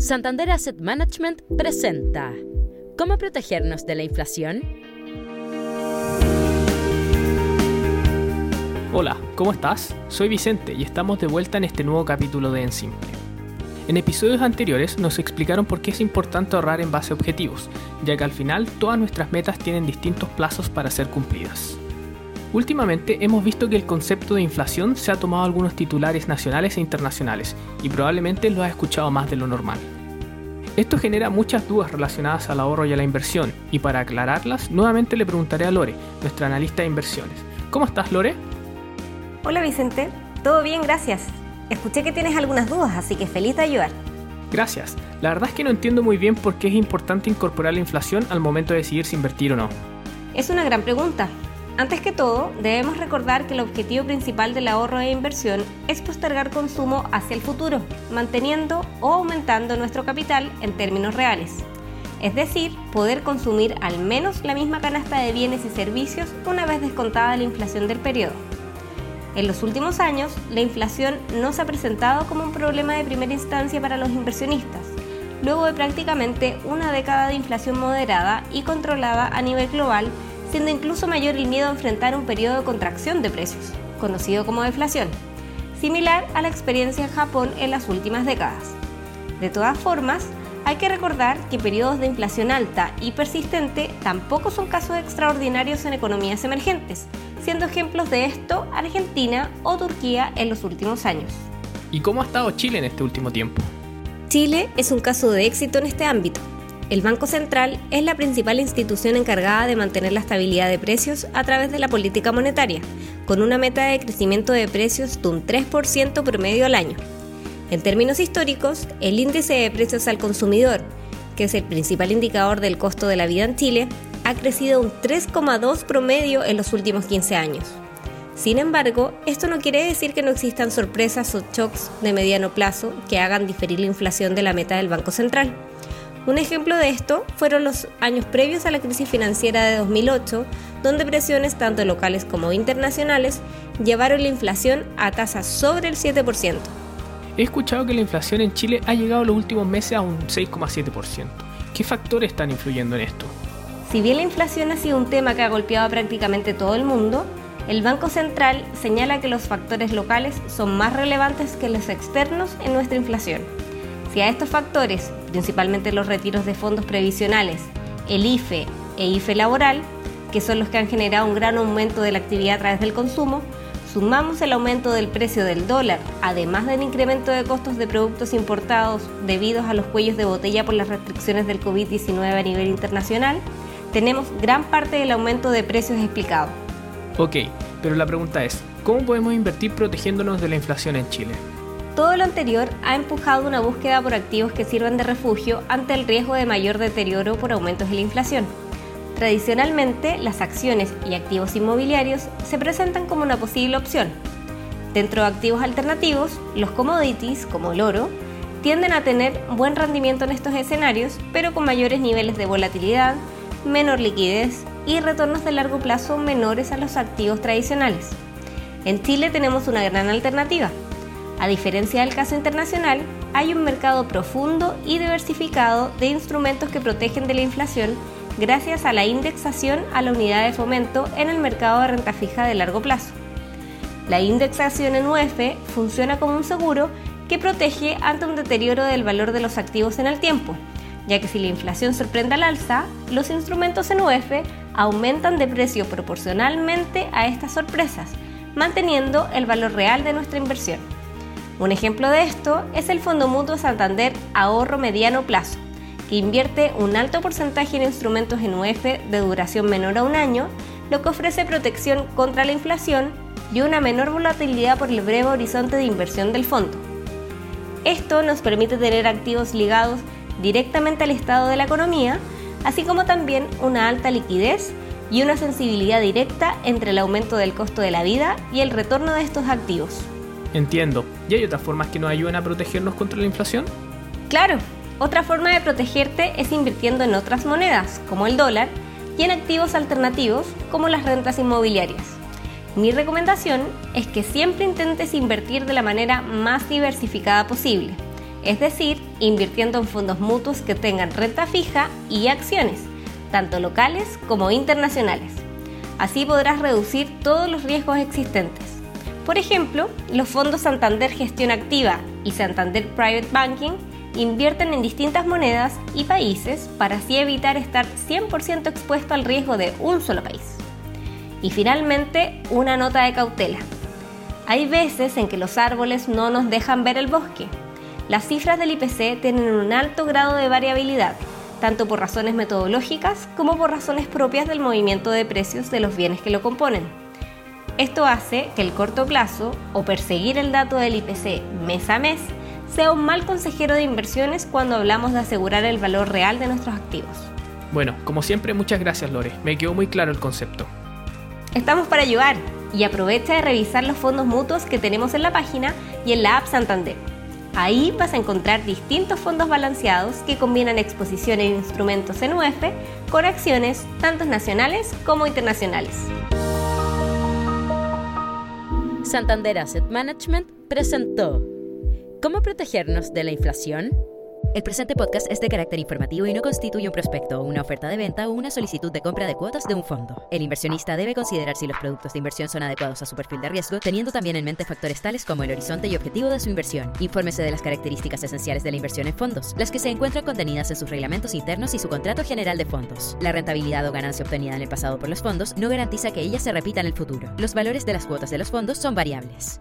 Santander Asset Management presenta ¿Cómo protegernos de la inflación? Hola, ¿cómo estás? Soy Vicente y estamos de vuelta en este nuevo capítulo de En Simple. En episodios anteriores nos explicaron por qué es importante ahorrar en base a objetivos, ya que al final todas nuestras metas tienen distintos plazos para ser cumplidas. Últimamente hemos visto que el concepto de inflación se ha tomado algunos titulares nacionales e internacionales, y probablemente lo has escuchado más de lo normal. Esto genera muchas dudas relacionadas al ahorro y a la inversión, y para aclararlas, nuevamente le preguntaré a Lore, nuestra analista de inversiones. ¿Cómo estás, Lore? Hola Vicente, todo bien, gracias. Escuché que tienes algunas dudas, así que feliz de ayudar. Gracias. La verdad es que no entiendo muy bien por qué es importante incorporar la inflación al momento de decidir si invertir o no. Es una gran pregunta, antes que todo, debemos recordar que el objetivo principal del ahorro e inversión es postergar consumo hacia el futuro, manteniendo o aumentando nuestro capital en términos reales. Es decir, poder consumir al menos la misma canasta de bienes y servicios una vez descontada la inflación del periodo. En los últimos años, la inflación no se ha presentado como un problema de primera instancia para los inversionistas, luego de prácticamente una década de inflación moderada y controlada a nivel global siendo incluso mayor el miedo a enfrentar un periodo de contracción de precios, conocido como deflación, similar a la experiencia en Japón en las últimas décadas. De todas formas, hay que recordar que periodos de inflación alta y persistente tampoco son casos extraordinarios en economías emergentes, siendo ejemplos de esto Argentina o Turquía en los últimos años. ¿Y cómo ha estado Chile en este último tiempo? Chile es un caso de éxito en este ámbito, el Banco Central es la principal institución encargada de mantener la estabilidad de precios a través de la política monetaria, con una meta de crecimiento de precios de un 3% promedio al año. En términos históricos, el índice de precios al consumidor, que es el principal indicador del costo de la vida en Chile, ha crecido un 3,2 promedio en los últimos 15 años. Sin embargo, esto no quiere decir que no existan sorpresas o shocks de mediano plazo que hagan diferir la inflación de la meta del Banco Central. Un ejemplo de esto fueron los años previos a la crisis financiera de 2008, donde presiones tanto locales como internacionales llevaron la inflación a tasas sobre el 7%. He escuchado que la inflación en Chile ha llegado los últimos meses a un 6,7%. ¿Qué factores están influyendo en esto? Si bien la inflación ha sido un tema que ha golpeado a prácticamente todo el mundo, el Banco Central señala que los factores locales son más relevantes que los externos en nuestra inflación. Si a estos factores, principalmente los retiros de fondos previsionales, el IFE e IFE laboral, que son los que han generado un gran aumento de la actividad a través del consumo, sumamos el aumento del precio del dólar, además del incremento de costos de productos importados debidos a los cuellos de botella por las restricciones del COVID-19 a nivel internacional, tenemos gran parte del aumento de precios explicado. Ok, pero la pregunta es, ¿cómo podemos invertir protegiéndonos de la inflación en Chile? Todo lo anterior ha empujado una búsqueda por activos que sirvan de refugio ante el riesgo de mayor deterioro por aumentos de la inflación. Tradicionalmente, las acciones y activos inmobiliarios se presentan como una posible opción. Dentro de activos alternativos, los commodities, como el oro, tienden a tener buen rendimiento en estos escenarios, pero con mayores niveles de volatilidad, menor liquidez y retornos de largo plazo menores a los activos tradicionales. En Chile tenemos una gran alternativa, a diferencia del caso internacional, hay un mercado profundo y diversificado de instrumentos que protegen de la inflación gracias a la indexación a la unidad de fomento en el mercado de renta fija de largo plazo. La indexación en UF funciona como un seguro que protege ante un deterioro del valor de los activos en el tiempo, ya que si la inflación sorprende al alza, los instrumentos en UF aumentan de precio proporcionalmente a estas sorpresas, manteniendo el valor real de nuestra inversión. Un ejemplo de esto es el Fondo Mutuo Santander Ahorro Mediano Plazo, que invierte un alto porcentaje en instrumentos en UF de duración menor a un año, lo que ofrece protección contra la inflación y una menor volatilidad por el breve horizonte de inversión del fondo. Esto nos permite tener activos ligados directamente al estado de la economía, así como también una alta liquidez y una sensibilidad directa entre el aumento del costo de la vida y el retorno de estos activos. Entiendo. ¿Y hay otras formas que nos ayuden a protegernos contra la inflación? Claro. Otra forma de protegerte es invirtiendo en otras monedas, como el dólar, y en activos alternativos, como las rentas inmobiliarias. Mi recomendación es que siempre intentes invertir de la manera más diversificada posible, es decir, invirtiendo en fondos mutuos que tengan renta fija y acciones, tanto locales como internacionales. Así podrás reducir todos los riesgos existentes. Por ejemplo, los fondos Santander Gestión Activa y Santander Private Banking invierten en distintas monedas y países para así evitar estar 100% expuesto al riesgo de un solo país. Y finalmente, una nota de cautela. Hay veces en que los árboles no nos dejan ver el bosque. Las cifras del IPC tienen un alto grado de variabilidad, tanto por razones metodológicas como por razones propias del movimiento de precios de los bienes que lo componen. Esto hace que el corto plazo o perseguir el dato del IPC mes a mes sea un mal consejero de inversiones cuando hablamos de asegurar el valor real de nuestros activos. Bueno, como siempre, muchas gracias Lore, me quedó muy claro el concepto. Estamos para ayudar y aprovecha de revisar los fondos mutuos que tenemos en la página y en la app Santander. Ahí vas a encontrar distintos fondos balanceados que combinan exposición en instrumentos en UF con acciones tanto nacionales como internacionales. Santander Asset Management presentó ¿Cómo protegernos de la inflación? El presente podcast es de carácter informativo y no constituye un prospecto, una oferta de venta o una solicitud de compra de cuotas de un fondo. El inversionista debe considerar si los productos de inversión son adecuados a su perfil de riesgo, teniendo también en mente factores tales como el horizonte y objetivo de su inversión. Infórmese de las características esenciales de la inversión en fondos, las que se encuentran contenidas en sus reglamentos internos y su contrato general de fondos. La rentabilidad o ganancia obtenida en el pasado por los fondos no garantiza que ella se repita en el futuro. Los valores de las cuotas de los fondos son variables.